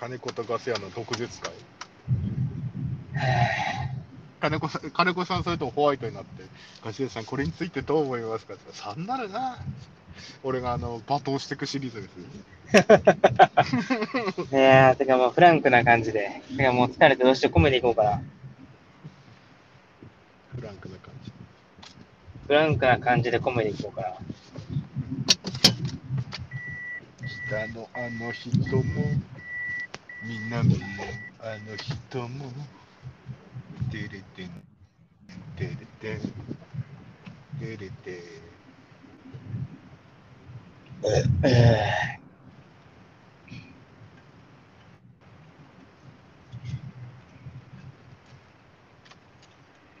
金子とガス屋の毒舌会。金子さん、金子さんそれとホワイトになって、ガス屋さんこれについてどう思いますかってさんなるな。俺があの、罵倒していくシリーズです。いやー、てかもうフランクな感じで。てかもう疲れてどうしてコメディ行こうかな。フランクな感じ。フランクな感じでコメディ行こうかな。下のあの人も、南のあの人も、てれてん、てれてん、てれてん。え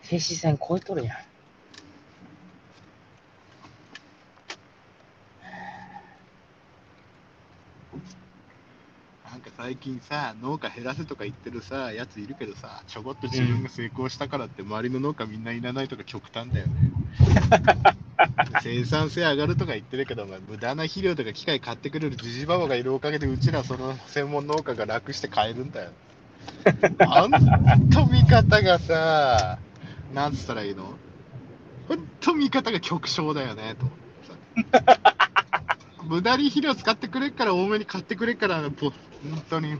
ー、停止線超えとるやん。なんか最近さ、農家減らせとか言ってるさ、やついるけどさ、ちょこっと自分が成功したからって周りの農家みんないらないとか極端だよね。生産性上がるとか言ってるけど、まあ、無駄な肥料とか機械買ってくれるじじばばがいるおかげで、うちらその専門農家が楽して買えるんだよ。あんと見方がさ、なんつったらいいの？ほんと見方が極小だよね、と思ってさ。無駄に肥料使ってくれっから多めに買ってくれっから、ぼ本当に、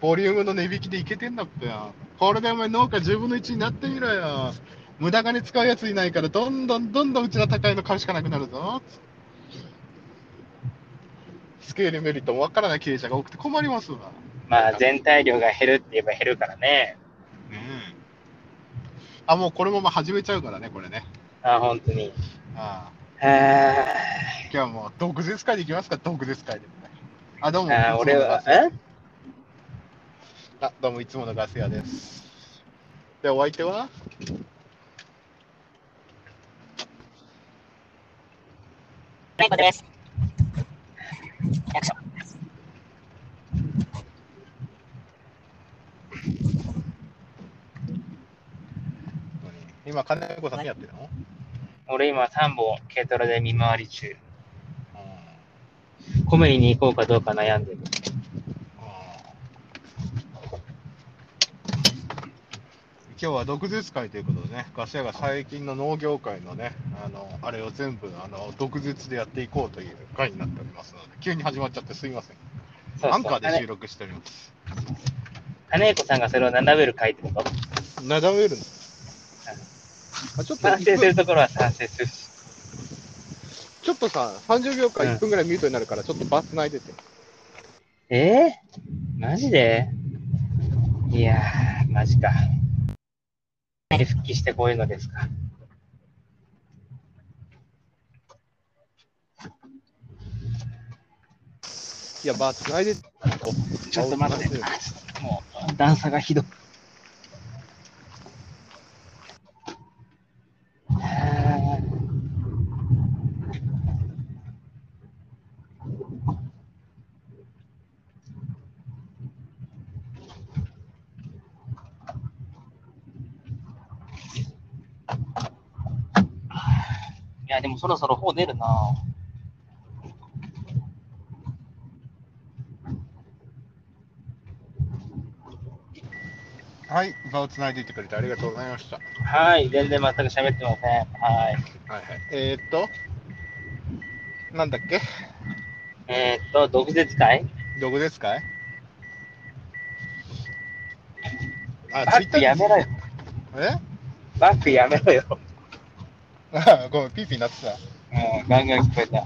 ボリュームの値引きでいけてんだってよ。これでお前農家10分の1になってみろよ。無駄金使うやついないから、どんどんどんどんうちの高いの買うしかなくなるぞ。スケールメリットもわからない経営者が多くて困りますわ。まあ全体量が減るって言えば減るからね。うん。あ、もうこれもまあ始めちゃうからね、これね。あ、本当に。あああ今日はもう毒舌会でいきますか、毒舌会で。あ、どうも。ーあー、俺は、え？あ、どうもいつものガス屋です。で、お相手は？ネコです。役所。今、金子さん何やってるの、俺今3本軽トラで見回り中。うんコメディに行こうかどうか悩んでる。今日は毒舌会ということでね、ガス屋が最近の農業界のね、あの、あれを全部、あの、毒舌でやっていこうという会になっておりますので、急に始まっちゃってすいません。そうアンカそう。ーで収録しております。金子さんがそれを斜める回ってこと？なだめるのあちょっと賛成するところは賛成するし。ちょっとさ、30秒間うん1分ぐらいミュートになるから、ちょっとバスないでて。えー、マジで？いやー、マジか。復帰してこういうのですか。いや、バスないで。ちょっと待ってあ。もう、段差がひどい。そろそろ方出るな。はい、場をつないでいてくれてありがとうございました。はい、全然全く喋ってません。はい。はいはい。えー、っと、なんだっけ？えー、っと、毒舌会？どこですかいあ、バックやめろよ。え？バックやめろよ。あ ごめん、ピーピーになってた。うん、ガンガン聞こえた。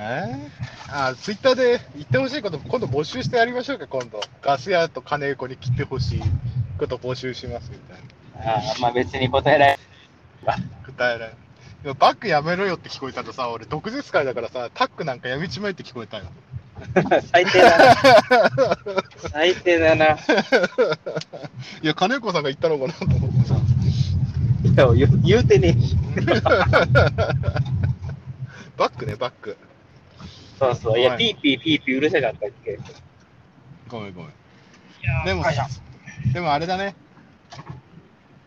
えー、あ、ツイッターで言ってほしいこと、今度募集してやりましょうか、今度。ガス屋と金子に切ってほしいこと募集しますみたいな。あーまあ別に答えられ答えない。でもバックやめろよって聞こえたとさ、俺、毒舌会だからさ、タックなんかやめちまえって聞こえたよ。最低だな。最低だな。いや、金子さんが言ったのかなと思ってさ。いや言う言うてねえし。バックね、バック。そうそう。いや、はいピーピーピーピーうるさかったっけ。ごめんごめん。でも、でもあれだね、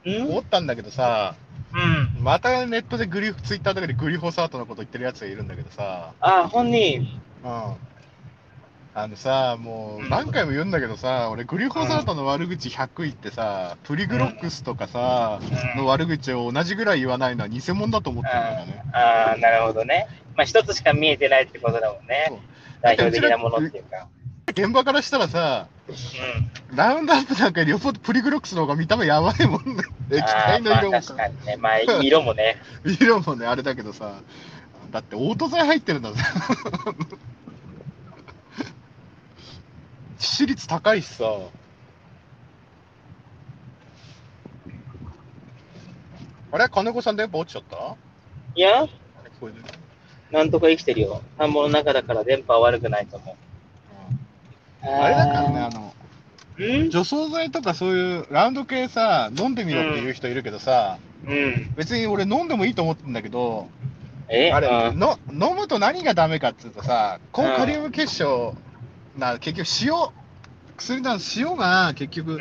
うん？思ったんだけどさ、うん。またネットでグリフ、ツイッターとかでグリホサートのこと言ってるやつがいるんだけどさ、あ、本人。うん。あのさ、もう何回も言うんだけどさ、俺、グリホサートの悪口100言ってさ、プリグロックスとかさ、の悪口を同じぐらい言わないのは偽物だと思ってるんだよね。ああ、なるほどね。まあ、一つしか見えてないってことだもんね。代表的なものっていうか。現場からしたらさ、うん。ラウンドアップなんかよりよっぽどプリグロックスの方が見た目やばいもんね。液体の色も確かにね。まあ、色もね。色もね、あれだけどさ、だってオート剤入ってるんだぜ。致死率高いしさ。あれ？金子さん電波落ちちゃった？あいや、なんとか生きてるよ。田んぼの中だから電波は悪くないと思う。あれだからね、あの、うん？除草剤とかそういうラウンド系さ、飲んでみろっていう人いるけどさ、うん。別に俺飲んでもいいと思ってんだけど、え？あれ、うんの飲むと何がダメかっていうとさ、高カリウム結晶な、結局塩、薬の塩が結局、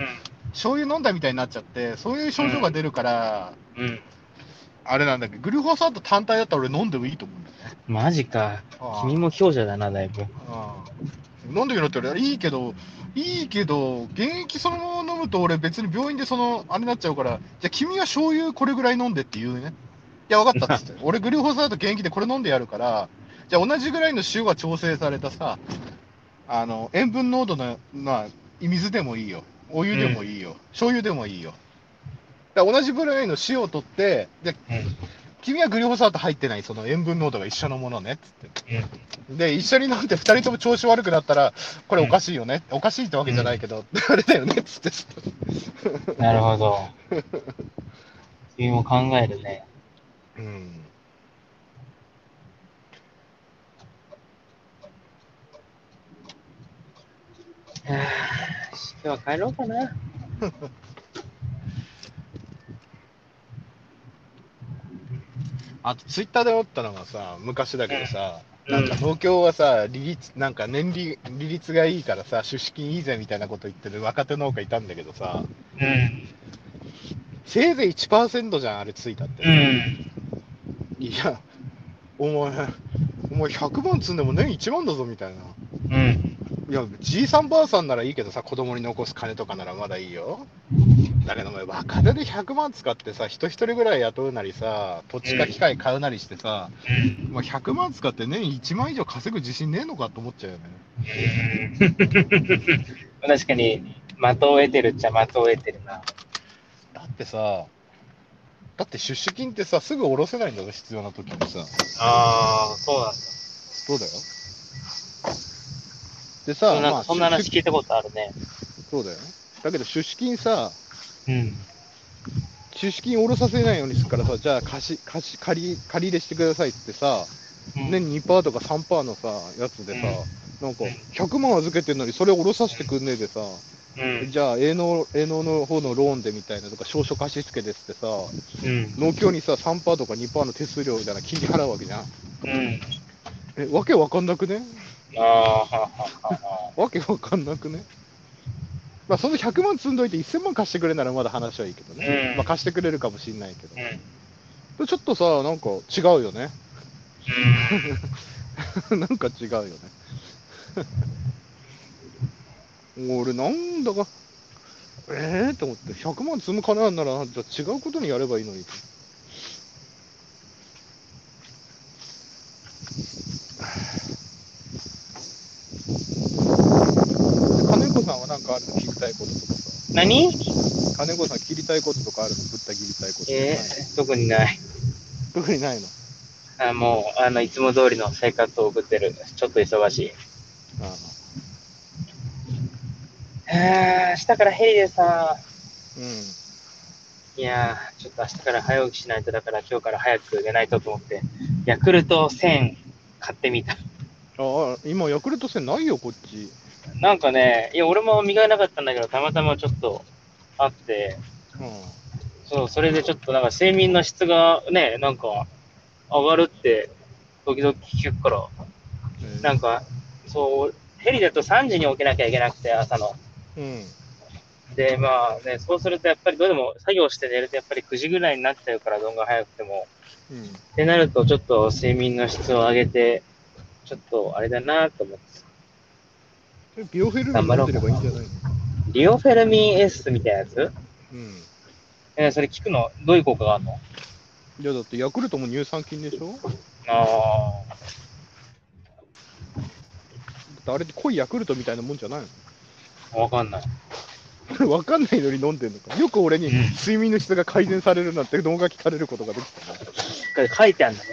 醤油飲んだみたいになっちゃって、そういう症状が出るから、うん。うん。あれなんだけど、グルフォサート単体だったら俺飲んでもいいと思うんだよね。マジか。君も強者だな、だいぶ。飲んでみろって俺いいけど、いいけど、現役そのまま飲むと俺別に病院でその、あれになっちゃうから、じゃあ君は醤油これぐらい飲んでって言うね。いや、分かったっつって。俺グルフォサート現役でこれ飲んでやるから、じゃあ同じぐらいの塩が調整されたさ、あの、塩分濃度の、まあ、水でもいいよ。お湯でもいいよ。醤油でもいいよ。だ同じぐらいの塩を取って、で、うん。君はグリホサート入ってないその塩分濃度が一緒のものねっつって。うん。で、一緒に飲んで二人とも調子悪くなったら、これおかしいよね。おかしいってわけじゃないけど、あれだよねって。なるほど。君も考えるね。うん。今日は帰ろうかな。あと、ツイッターで思ったのがさ、昔だけどさ、うんなんか東京はさ、利率、なんか年利、利率がいいからさ、出資金いいぜみたいなこと言ってる若手農家いたんだけどさ、うん。せいぜい1%じゃん、あれついたって。うん。いや、お前、お前100万積んでも年1万だぞみたいな。うん。いや、じいさんばあさんならいいけどさ、子供に残す金とかならまだいいよ。だけどお前、若手で100万使ってさ、人一人ぐらい雇うなりさ、土地か機械買うなりしてさ、うん。まあ、100万使って年1万以上稼ぐ自信ねえのかと思っちゃうよね。確かに、的を得てるっちゃ的を得てるな。だってさ、だって出資金ってさ、すぐ下ろせないんだぞ、必要な時にさ。ああ、そうなんだ。そうだよ。でさ、なんかそんな話出聞いたことあるね。そうだよ。だけど出資金さ、うん。出資金下ろさせないようにするからさ、じゃあ貸し、貸し、借り、借り入れしてくださいってさ、年2%とか3%のさ、やつでさ、なんかうん100万預けてんのにそれ下ろさせてくんねえでさ、うん。じゃあ営農、営農の方のローンでみたいなとか、証書貸し付けですってさ、うん。農協にさ、3%とか2%の手数料みたいな金利払うわけじゃん。うん。え、わけわかんなくね？ああ、はははは。わけわかんなくね？まあ、その100万積んどいて1000万貸してくれならまだ話はいいけどね。うんまあ、貸してくれるかもしんないけど。うん。ちょっとさ、なんか違うよね。なんか違うよね。俺、なんだか、ええー、と思って、100万積む金あんなら、じゃあ違うことにやればいいのに。金子さんはなんかあるの聞きたいこととかさ。何？金子さん切りたいこととかあるのぶった切りたいこととか、えー、特にない。特にないの？あもう、あの、いつも通りの生活を送ってる。ちょっと忙しい。ああ明日からヘリでさ、うん。いやー、ちょっと明日から早起きしないと、だから今日から早く寝ないとと思って、ヤクルト1000買ってみた。ああ、今、ヤクルト戦ないよ、こっち。なんかね、いや、俺も磨いなかったんだけど、たまたまちょっとあって、うん。そう、それでちょっとなんか睡眠の質がね、なんか上がるって、時々聞くから、えーなんか、そう、ヘリだと3時に起きなきゃいけなくて、朝の。うん。で、まあね、そうするとやっぱりどうでも作業して寝るとやっぱり9時ぐらいになっちゃうから、どんが早くても。うん。ってなると、ちょっと睡眠の質を上げて、ちょっとあれだなと思って。えビオフェルミン飲んでればいいんじゃないの？リオフェルミン S みたいなやつ？うん。えーそれ聞くの？どういう効果があるの？いやだってヤクルトも乳酸菌でしょ？あだってあれって濃いヤクルトみたいなもんじゃないあ、わかんない。の わかんないのに飲んでんのか？よく俺にうん睡眠の質が改善されるなんて動画聞かれることができたな。これ書いてあるんだね。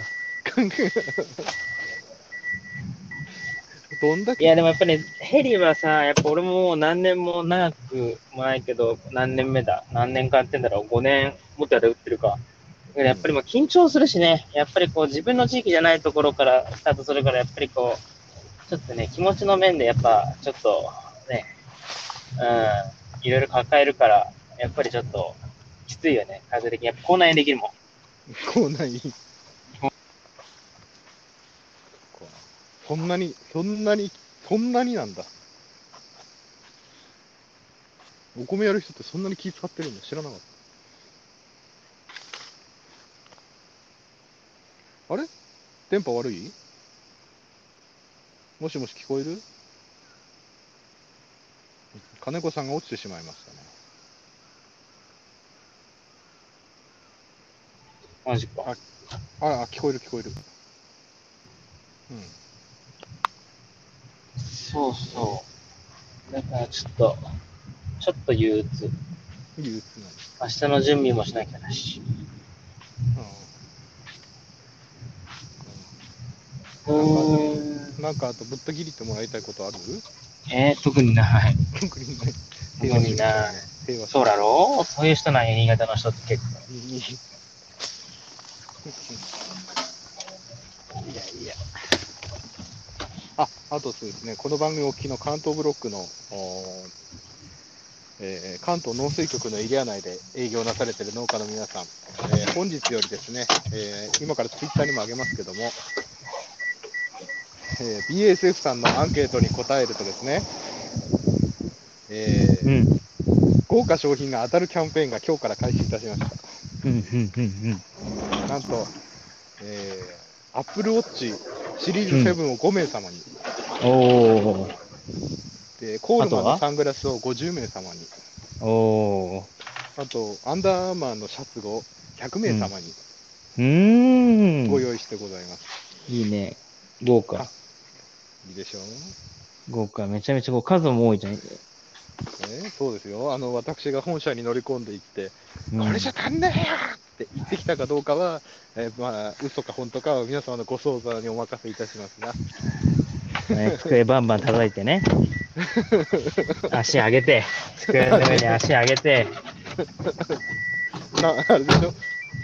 どんだけいや、でもやっぱり、ヘリはさ、やっぱ俺も何年も長くもないけど、何年目だ？何年間やってんだろう ?5 年、もっとやで打ってるか。やっぱりもう緊張するしね、やっぱりこう自分の地域じゃないところからスタートするから、やっぱりこう、ちょっとね、気持ちの面でやっぱちょっとね、うん、いろいろ抱えるから、やっぱりちょっときついよね、風的に。やっぱ口内炎できるもん。こうない。そんなに、そんなに、そんなになんだ。お米やる人ってそんなに気使ってるんだ知らなかった。あれ？電波悪い？もしもし聞こえる？金子さんが落ちてしまいましたね。マジか。ああ、聞こえる聞こえる。うん。そうそう。だからちょっと、ちょっと憂鬱。憂鬱なんです。明日の準備もしなきゃだし。うーん。なんかあとぶった切りってもらいたいことある？えー、特にない。特にない。特にない。そうだろう？そういう人なんや、新潟の人って結構。いやいや。あ、あとそうですね、この番組お聞きの関東ブロックの、えー関東農水局のエリア内で営業なされている農家の皆さん、えー本日よりですね、えー今からツイッターにも上げますけども、えー BASF さんのアンケートに答えるとですね、えーうん。豪華商品が当たるキャンペーンが今日から開始いたしました。うん、うん、うん、なんと、えー、Apple Watch シリーズ7を5名様に、うん。おー。でコールマンのサングラスを50名様に、おー。あと、アンダーアーマーのシャツを100名様にうーん。ご用意してございます。いいね。豪華。いいでしょう、豪華。めちゃめちゃこう数も多いじゃん。ね、そうですよ。あの、私が本社に乗り込んでいって、うんこれじゃ足んねえよって言ってきたかどうかは、えーまあ、嘘か本当かは皆様のご想像にお任せいたしますが、ね、机バンバン叩いてね。足上げて、机の上に足上げて、なあれでしょ？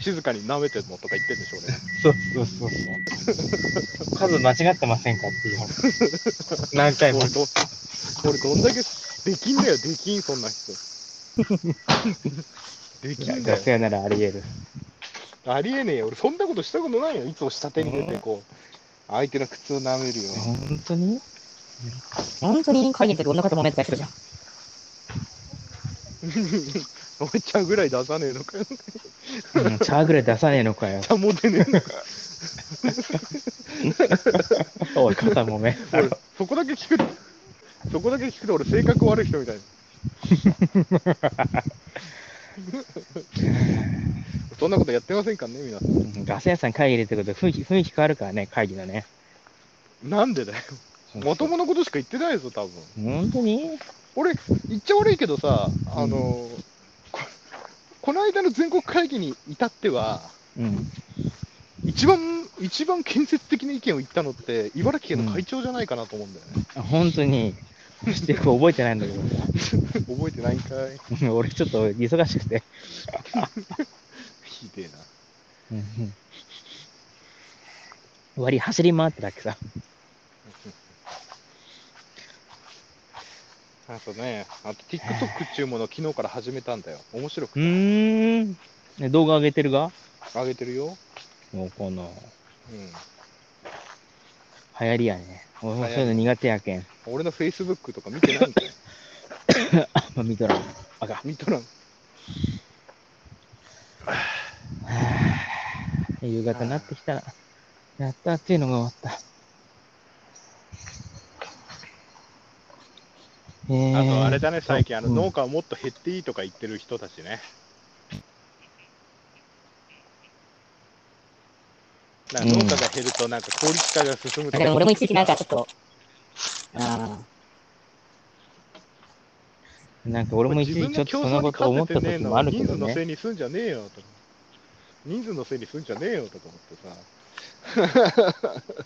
静かに舐めてるのとか言ってんでしょうね。そうそうそうそう。数間違ってませんかっていう。何回も俺。ど、俺どんだけできんだよ、できん、そんな人。できんだよ。ならあり得る。ありえねえよ。俺そんなことしたことないよ。いつも下手に出てこう、相手の靴を舐めるよ。本当に？本当に会議の時女方もめったりするじゃん。おいちゃんぐらい出さねえのかよ。うん、チャーぐらい出さねえのかよ。ちゃんも出ねえのか。おい、肩もめ。俺、そこだけ聞く、そこだけ聞くと俺性格悪い人みたいな。そんなことやってませんからね、皆さん。ガス屋さん会議入れてくると雰囲気雰囲気変わるからね、会議のね。なんでだよ。まともなことしか言ってないぞ、多分。本当に？俺、言っちゃ悪いけどさ、あの、ここの間の全国会議に至っては、うん。一番、一番建設的な意見を言ったのって、茨城県の会長じゃないかなと思うんだよね。あ本当に。して覚えてないんだけど 覚えてないんかい。さ。俺ちょっと忙しくて。ひでえな。うん割り走り回ってたっけさ。あとね、あと TikTok っていうものを昨日から始めたんだよ。面白くうて。ーん。ね動画上げてるが？あげてるよ。もうこの、うん。流行りやね。俺もそういうの苦手やけん。俺の Facebook とか見てないんかい。あんま見とらん。あかん。見とらん。夕方になってきたら、やったっていうのが終わった。えあとあれだね、最近あのうん農家はもっと減っていいとか言ってる人たちね。なんか農家が減るとなんか効率化が進むとか。でも俺も一時期なんかちょっと、あなんか俺も一時ちょっとそんなこと思った時もあるけどね。人数のせいにすんじゃねえよと。人数のせいにすんじゃねえよとか思ってさ。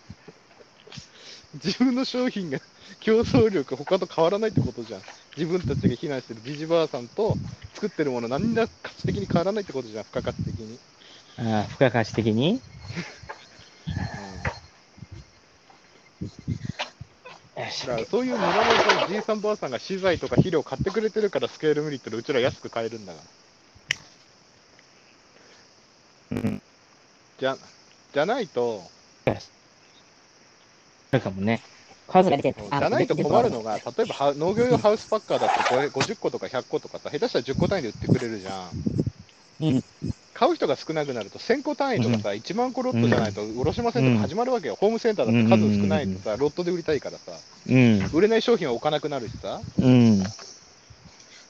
自分の商品が競争力他と変わらないってことじゃん。自分たちが避難してるジジバーさんと作ってるもの何ら価値的に変わらないってことじゃん、付加価値的に。ああ、付加価値的に？よしだからそういう村のさじいさんばあさんが資材とか肥料買ってくれてるからスケールメリットでうちら安く買えるんだから。うん。じゃじゃないと、あるかもね。数が出てる。じゃないと困るのが、例えばは農業用ハウスパッカーだってこれ50個とか100個とかさ、下手したら10個単位で売ってくれるじゃん。うん。買う人が少なくなると1000個単位とかさ、1万個ロットじゃないと卸しませんとか始まるわけよ。ホームセンターだって数少ないとさ、ロットで売りたいからさ、うん。売れない商品は置かなくなるしさ、うん。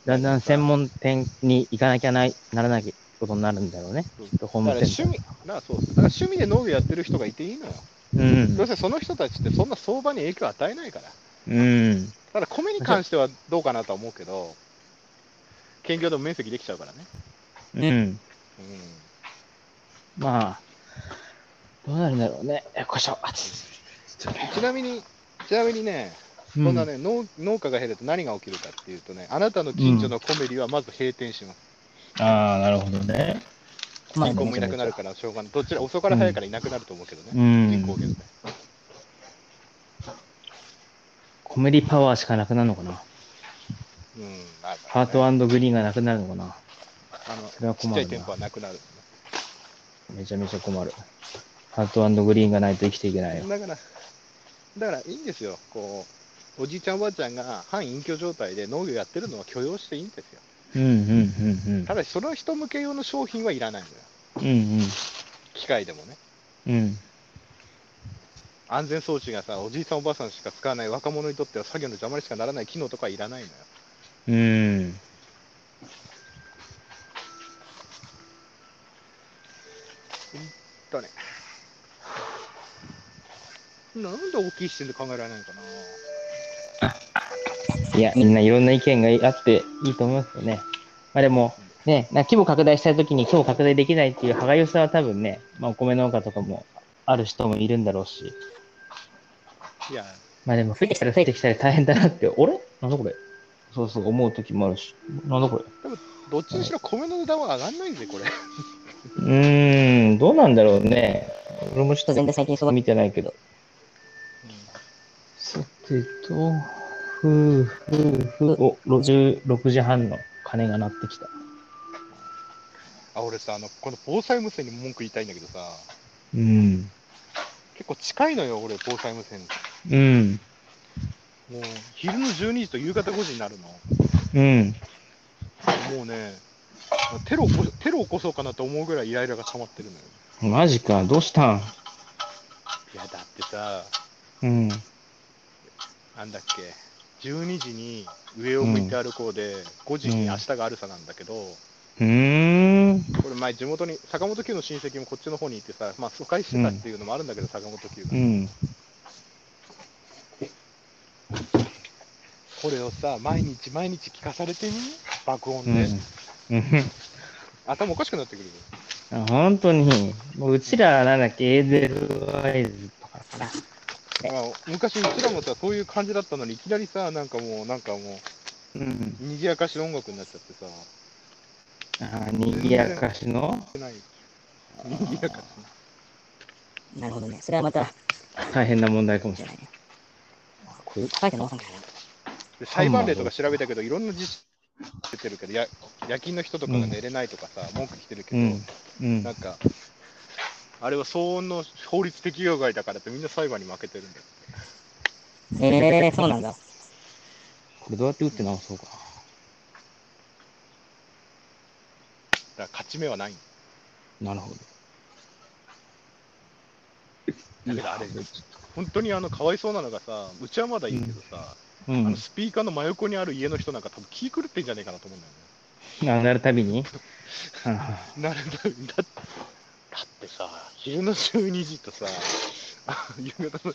だんだん専門店に行かなきゃないならないことになるんだろうね。ホーだからムセンター。趣味、なそうだから趣味で農業やってる人がいていいのよ。うんどう。せその人たちってそんな相場に影響を与えないから。うん。ただ米に関してはどうかなとは思うけど、兼業でも面積できちゃうからね。うん。うんまあ、どうなるんだろうね。よっしょ。ちなみに、ちなみにね、うんそんなね、農農家が減ると何が起きるかっていうとね、あなたの近所のコメリはまず閉店します。ああ、なるほどね。まあ人口もいなくなるからしょうがない。どちら、遅から早いからいなくなると思うけどね。うん人口減って。コメディパワーしかなくなるのかな。うん、なるハートグリーンがなくなるのかな。あのそれは困るなちっちゃい店舗はなくなる。めちゃめちゃ困る。ハートグリーンがないと生きていけないよ。だから、だからいいんですよ。こう、おじいちゃんおばあちゃんが半隠居状態で農業やってるのは許容していいんですよ。うんうんうんただし、その人向け用の商品はいらないのよ。うん。うん機械でもね。うん。うん。安全装置がさ、おじいさんおばあさんしか使わない若者にとっては作業の邪魔にしかならない機能とかはいらないのよ。うん。だね。なんで大きい視点で考えられないのかな。いや、みんないろんな意見があっていいと思いますよね。まあでも、ね、な規模拡大したいときに規模拡大できないっていう歯がゆさは多分ね、まあお米農家とかもある人もいるんだろうし、いや、まあでも増えてきたら増えてきたら大変だなって、あれ？なんだこれ？そうそう思うときもあるし、なんだこれ？どっちにしろ米の値段は上がんないんで、これ。うーん、どうなんだろうね。俺もちょっと全然最近そう見てないけど。さてと、ふうふうふう、お、6時半の鐘が鳴ってきた。あ、俺さ、あの、この防災無線に文句言いたいんだけどさ、うん。結構近いのよ、俺、防災無線。うん。もう、昼の12時と夕方5時になるの。うん。もうね、テロテロ起こそうかなと思うぐらいイライラが溜まってるのよ。マジか、どうしたん？いや、だってさ、うん。なんだっけ、12時に上を向いて歩こうで、5時に明日があるさなんだけど、うーん。これ前地元に、坂本九の親戚もこっちの方にいてさ、まあ疎開してたっていうのもあるんだけど、坂本九が。うん。これをさ、毎日毎日聞かされてみ？爆音うで。ん。うん。頭おかしくなってくるよ。あ本当に、もううちらなんだっけ、エーデルワイズとかかあ、昔うちらもさ、そういう感じだったのに、いきなりさ、なんかもう、なんかもうん。う、賑やかしの音楽になっちゃってさ、あにぎやかしの？ない。賑やかし。なるほどね。それはまた、大変な問題かもしれない。これ、書いて直さんからな。で裁判例とか調べたけど、いろんな実施出てるけど、や夜勤の人とかが寝れないとかさ、文句来てるけど、うん。うんなん。か、あれは騒音の法律適用外だからってみんな裁判に負けてるんだよ。ええー、そうなんだ。これどうやって打って直そうかだから勝ち目はないんだな。なるほど。だけどあれ、本当にあのかわいそうなのがさ、うちはまだいいけどさ、うんあの。スピーカーの真横にある家の人なんか多分気狂ってんじゃねえかなと思うんだよね。あ なるたびに？あ なるだだだってさ、昼の12時とさ、あ夕方の、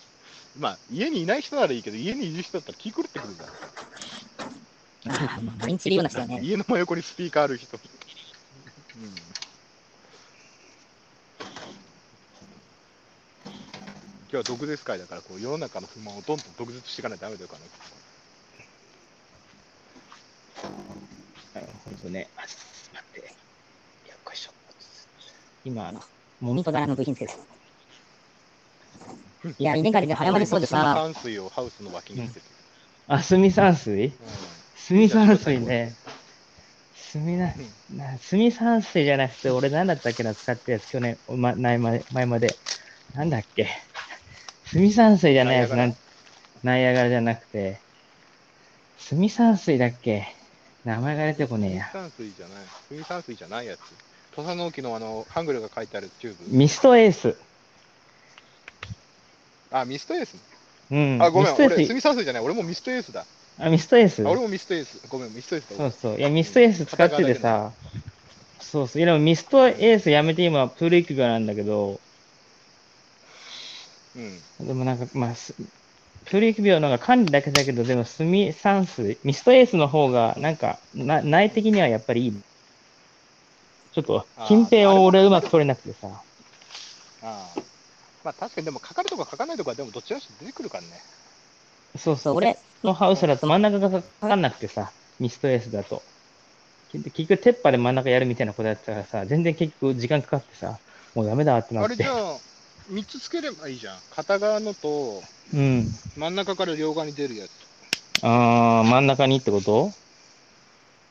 まあ、家にいない人ならいいけど、家にいる人だったら気狂ってくるじゃん。あまあ、毎日いるような人はね。家の真横にスピーカーある人。うん今日は毒舌会だからこう世の中の不満をどんどん毒舌していかないとダメだよかな。なるほどね。あ待って。今、あの、もみとだらの部品つけて。いや、稲刈りで早まりそうでさ、炭水をハウスの脇につけて。あ、炭酸水？う炭酸水ね。炭な、な炭酸水じゃなくて、俺なんだったっけな、使ってるやつ、去年、ま、前まで、前まで。なんだっけ？炭酸水じゃないやつ、なん、ナイアガラじゃなくて、炭酸水だっけ？名前が出てこねえんや。炭水じゃない。炭酸水じゃないやつ。土佐農機のあの、ハングルが書いてあるチューブ？ミストエース。あ、ミストエース。うん。あ、ごめん、俺、ミストエース炭酸水じゃない。俺もミストエースだ。あ、ミストエース？あ、俺もミストエース。ごめん、ミストエースだ。そうそう。いや、ミストエース使っててさ、そうそう。いや、でもミストエースやめて今、プール育業なんだけど、うん。でもなんか、まあ、すプール育業の方が管理だけだけど、でも炭酸水、ミストエースの方が、なんか、な内的にはやっぱりいい。ちょっとあー、近辺を俺うまく取れなくてさ。ああ。まあ確かにでもかかるとかかかんないとかでもどっちらしろ出てくるからね。そうそう、俺のハウスだと真ん中がかかんなくてさ、ミストエースだと。結局、鉄板で真ん中やるみたいなことやってたからさ、全然結局時間かかってさ、もうダメだってなってあれじゃ。あ、3つつければいいじゃん。片側のとうん。真ん中から両側に出るやつ。あー、真ん中にってこと？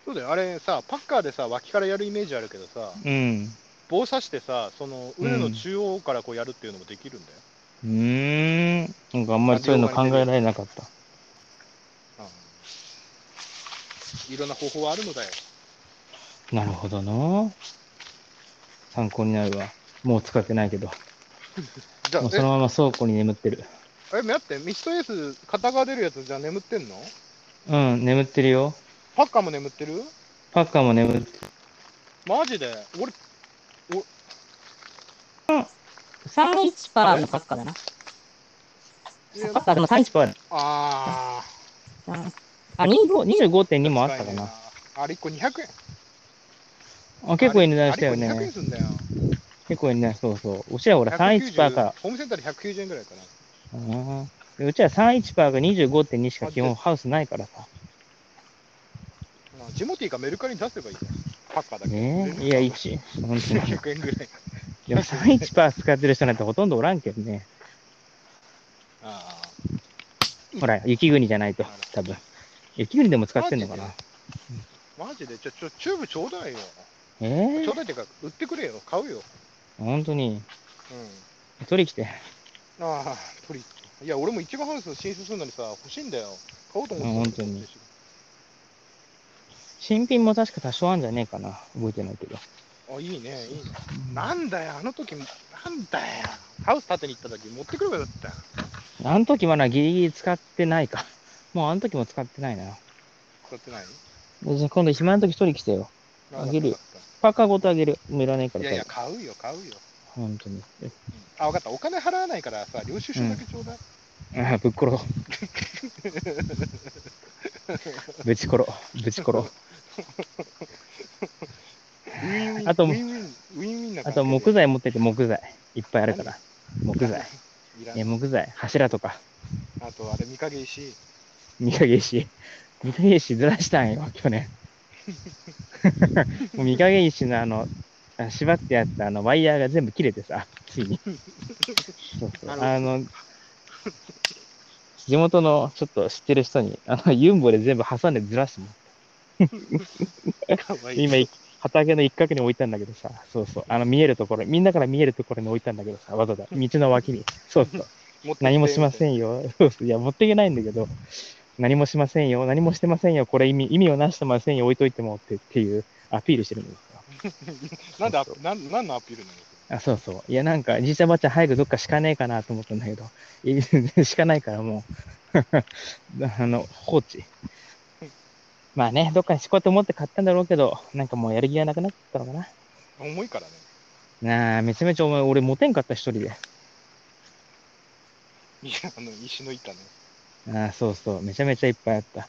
そうだよ。あれさ、パッカーでさ、脇からやるイメージあるけどさ、うん。棒刺してさ、その畝の中央からこうやるっていうのもできるんだよ。うーん。なんかあんまりそういうの考えられなかった。うんいろんな方法はあるのだよ。なるほどな。参考になるわ。もう使ってないけど。じゃあもう、そのまま倉庫に眠ってる。え、え、待って、ミストエース、片側出るやつじゃあ眠ってんの？うん、眠ってるよ。パッカーも眠ってる？パッカーも眠ってる。マジで？俺、31パーのパッカーだな。パッカーでも31パーあだ。あ、25 25.2ーもあったかな。。あれ1個200円。あ、結構いい値段したよあれ1個200ね円。すんだよ。結構いい値段、そうそう。うちらほら31パーかホームセンターで190円ぐらいかな。ら。うんでうちら31パーが25.2しか基本ハウスないからさ。まあジモティーかメルカリに出せばいいじゃん。パッカーだけ。ねえ。いや、1、本当に。100円ぐらい。でも31パー使ってる人なんてほとんどおらんけどね。あほら、雪国じゃないと、多分。雪国でも使ってんのかな。あ。マジで？ちょ、ちょ、チューブちょうだいよ。えちょうだいっていうか、売ってくれよ。買うよ。ー、本当に。う取り来て。ん。ああ、取り。いや、俺も一番ハウス進出するのにさ、欲しいんだよ。買おうと思ってたんだうん本新品も確か多少あるんじゃねえかな。覚えてないけど。あ、いいね、いいね。なんだよ、あの時、なんだよ。ハウス建てに行った時持ってくればよかったよ。あの時はな、ギリギリ使ってないか。もうあの時も使ってないな。使ってない？でじゃあ今度暇な時取り来てよ。あげるよ。パーカーごとあげる。もういらねえからいやいや、多買うよ、買うよ。分本当に。えあ、分かった。お金払わないからさ、領収書だけちょうだい。あぶっころ。ぶちころ。ぶちころ。ウィンウィン、あとウィンウィン、ウィンウィンなあと木材。材持ってて木材。いっぱいあるから。木材。いらんいや、木材。柱とか。あと、あれ、御影石。見影石。見影石ずらしたんよ、去年。もう見影石のあの、あ縛ってやったあのワイヤーが全部切れてさ、ついに。そうそう。あの、地元のちょっと知ってる人に、あの、ユンボで全部挟んでずらしてもらっ 今、畑の一角に置いたんだけどさ、そうそう。あの、見えるところ、みんなから見えるところに置いたんだけどさ、わざわざ、道の脇に。そうそう。何もしません。んよ。いや、持っていけないんだけど、何もしませんよ。何もしてませんよ。これ意味、意味をなしてませんよ。置いといてもってっていうアピールしてるんですよ。なんでアピ、なん、なんのアピールなの？あ、そうそう。いや、なんか、じいちゃんばあちゃん早くどっか敷かねえかなと思ったんだけど、い敷かないからもう、あの、放置。まあね、どっかにしこうと思って買ったんだろうけど、なんかもうやる気がなくなったのかな。重いからね。なあ、めちゃめちゃお前、俺持てんかった、一人で。いや、あの、石の板ね。ああ、そうそう、めちゃめちゃいっぱいあった。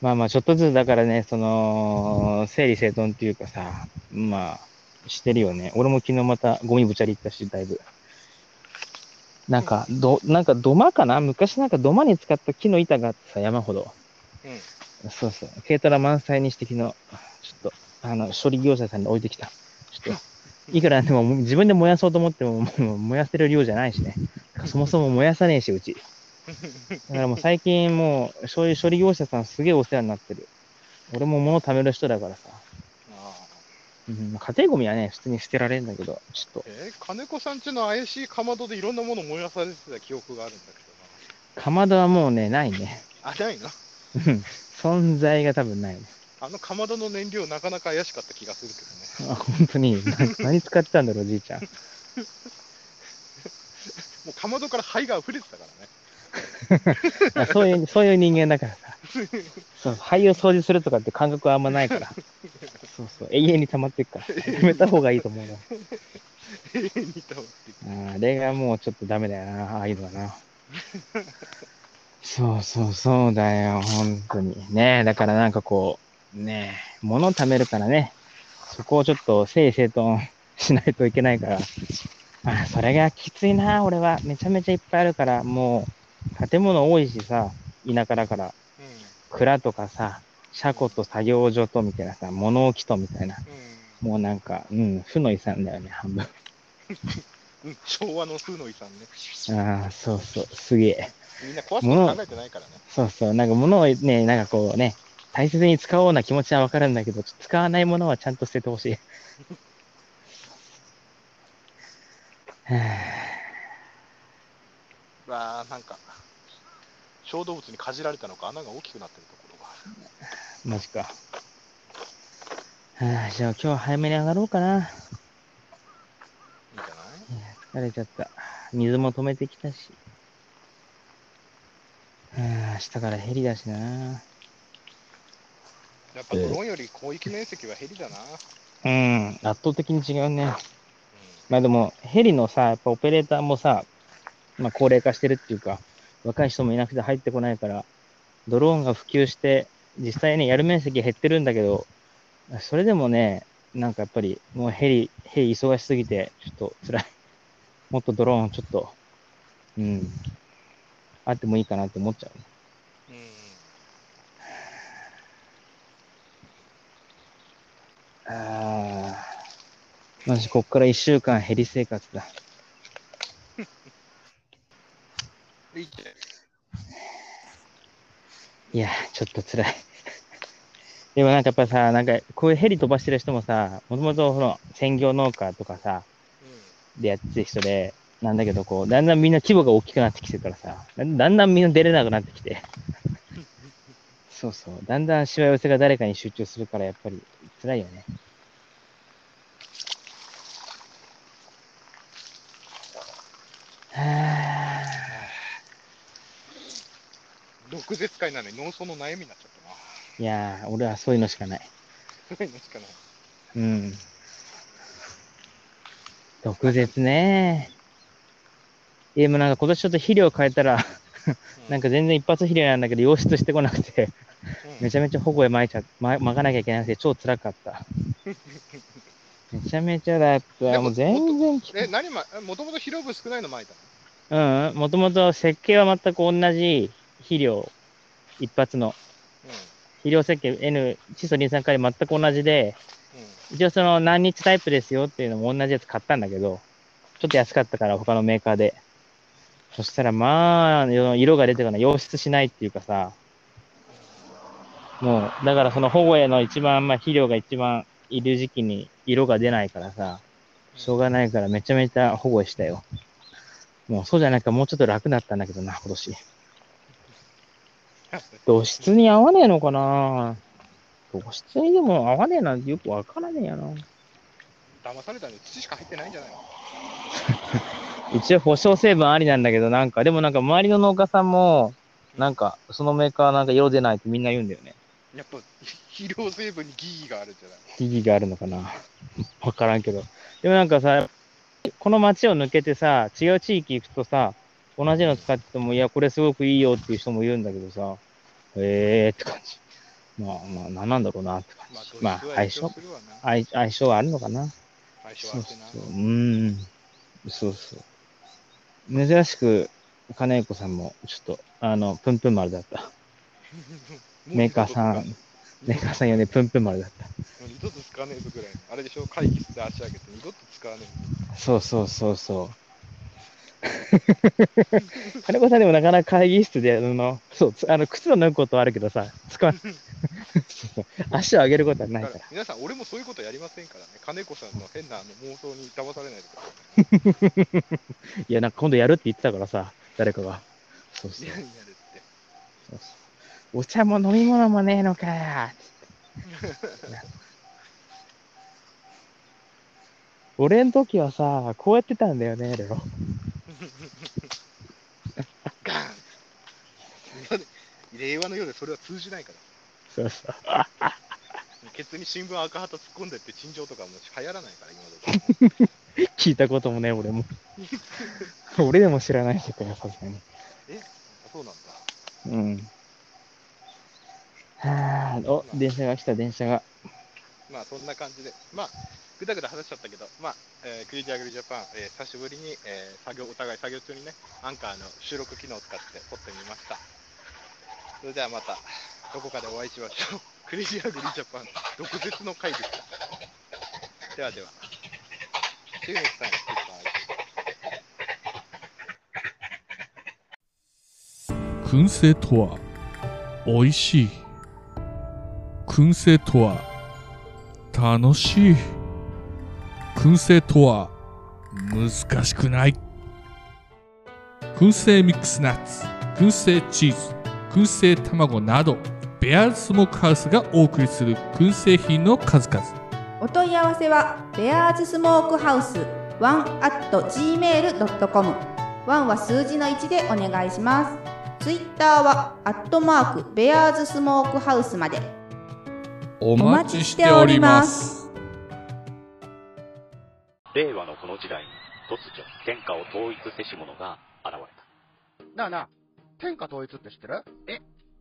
まあまあ、ちょっとずつだからね、その、整理整頓っていうかさ、まあ、してるよね。俺も昨日またゴミぶちゃり行ったし、だいぶ。なんか、ど、なんか土間かな？昔なんか土間に使った木の板があってさ、山ほど。うん。そうそう。軽トラ満載にして昨日、ちょっと、あの、処理業者さんに置いてきた。ちょっと、いくらでも自分で燃やそうと思っても、もう燃やせる量じゃないしね。そもそも燃やさねえし、うち。だからもう最近もう、そういう処理業者さんすげえお世話になってる。俺も物貯める人だからさ。うん、家庭ゴミはね、普通に捨てられるんだけど、ちょっと、えー金子さんちの怪しいかまどでいろんなもの燃やされてた記憶があるんだけどかまどはもうね、ないね。な。あ、ないの？うん存在が多分ないね。あのかまどの燃料なかなか怪しかった気がするけどね。あ、本当に、な 何使ってたんだろう、じいちゃん。もうかまどから灰が溢れてたからね。あそういう、そういう人間だからさ。そう、灰を掃除するとかって感覚はあんまないから。そうそう、永遠に溜まっていくから。やめた方がいいと思うな。永遠に溜まっていくああれがもうちょっとダメだよな、ああいうのはな。そうそうそうだよ、本当に。ねだからなんかこう、ね物貯めるからね、そこをちょっと整理整頓しないといけないから。あそれがきついな、俺は。めちゃめちゃいっぱいあるから、もう、建物多いしさ、田舎だから、う蔵とかさ、車庫と作業所とみたいなさ、物置とみたいな。ん。もうなんか、うん、負の遺産だよね、半分。うん。うん、昭和の風の遺産ね。ああ、そうそう、すげえ。みんな壊すこと考えてないからね。そうそう、なんか物をね、なんかこうね、大切に使おうな気持ちはわかるんだけど、使わないものはちゃんと捨ててほしい。はわあなんか、小動物にかじられたのか穴が大きくなってるところがある。あ マジか。はあ、じゃあ今日は早めに上がろうかな。疲れちゃった。水も止めてきたし。はあ、明日からヘリだしな。やっぱドローンより広域面積はヘリだな。うん、圧倒的に違うね。まあでも、ヘリのさ、やっぱオペレーターもさ、まあ高齢化してるっていうか、若い人もいなくて入ってこないから、ドローンが普及して、実際ね、やる面積減ってるんだけど、それでもね、なんかやっぱり、もうヘリ、ヘリ忙しすぎて、ちょっと辛い。もっとドローンちょっと、うん、あってもいいかなって思っちゃうね。うん。うん。ああ、マジこっから一週間ヘリ生活だ。いや、ちょっと辛い。でもなんかやっぱさ、なんかこういうヘリ飛ばしてる人もさ、もともとその専業農家とかさ、でやってる人で、なんだけどこう、だんだんみんな規模が大きくなってきてるからさ、だんだんみんな出れなくなってきて。そうそう。だんだんしわ寄せが誰かに集中するからやっぱり辛いよね。はうん。毒舌会なのに農村の悩みになっちゃったな。ぁ。いやー、俺はそういうのしかない。そういうのしかない。うん。毒舌ね。でもなんか今年ちょっと肥料変えたら、なんか全然一発肥料なんだけど、養出してこなくて、うん、めちゃめちゃ保護へ撒いちゃ、ま、撒かなきゃいけなくて、超辛かった。めちゃめちゃだった。もう全然きえ、何ま、もともと疲労分少ないの巻いたの？うん、もともと設計は全く同じ肥料、一発の。肥料設計 N、窒素リン酸カリ全く同じで、うん。一応その何日タイプですよっていうのも同じやつ買ったんだけど、ちょっと安かったから他のメーカーで。そしたらまあ、色が出てから溶出しないっていうかさ、もう、だからその保護への一番、まあ肥料が一番いる時期に色が出ないからさ、しょうがないからめちゃめちゃ保護したよ。もうそうじゃなきゃもうちょっと楽だったんだけどな、今年。土質に合わねえのかな土質にでも合わねえなんてよくわからねえやな。騙されたのに土しか入ってないんじゃないの？一応保証成分ありなんだけど、なんか、でもなんか周りの農家さんも、なんか、そのメーカーなんか色出ないってみんな言うんだよね。やっぱ、肥料成分に疑義があるんじゃない？意義があるのかな わからんけど。でもなんかさ、この街を抜けてさ、違う地域行くとさ、同じの使ってても、いや、これすごくいいよっていう人もいるんだけどさ、へえーって感じ。まあまあ、なんなんだろうなって感まあ、じ。まあ、相性？相、相性はあるのかな？相性そう。そう。うーん。そうそう。珍しく、金子さんも、ちょっと、あの、プンプン丸だった。メーカーさん、メーカーさんよね、プンプン丸だった。二度と使わねえぞぐらいの。あれでしょ？会議室で足上げて二度と使わねそうそうそうそう。金子さんでもなかなか会議室で、あの、そう、つあの、靴を脱ぐことはあるけどさ、使わ 足を上げることはえ。ないから。皆さん、俺もそういうことやりませんからね。金子さんの変なあの妄想に騙されないでくださいや、なんか今度やるって言ってたからさ、誰かが。そうそうやるって。そうそうお茶も飲み物もねえのかよ。俺ん時はさ、こうやってたんだよね、レオ。ガーン令和の世でそれは通じないから。そうそう。ケツに新聞赤旗突っ込んでって陳情とかもう流行らないから、今時。聞いたこともね、俺も。俺でも知らない世界はさすがに。えそうなんだ。うん。はあ、お、電車が来た、電車が。まあそんな感じで、まあ、ぐだぐだ話しちゃったけど、まあ、えークリティアグリジャパン、えー久しぶりに、えー作業、お互い作業中にね、アンカーの収録機能を使って撮ってみました。それではまた、どこかでお会いしましょう。クリティアグリジャパン、毒舌の回でした。ではでは。See you next time. Goodbye. 燻製とは美味しい燻製とは楽しい燻製とは難しくない燻製ミックスナッツ燻製チーズ燻製卵などベアーズスモークハウスがお送りする燻製品の数々。お問い合わせはベアーズスモークハウスワン at gmail.com ワンは数字の1でお願いします。ツイッターはアットマークベアーズスモークハウスまで。お待ちしております。令和のこの時代に突如天下を統一せし者が現れた。なあなあ、天下統一って知ってる？え、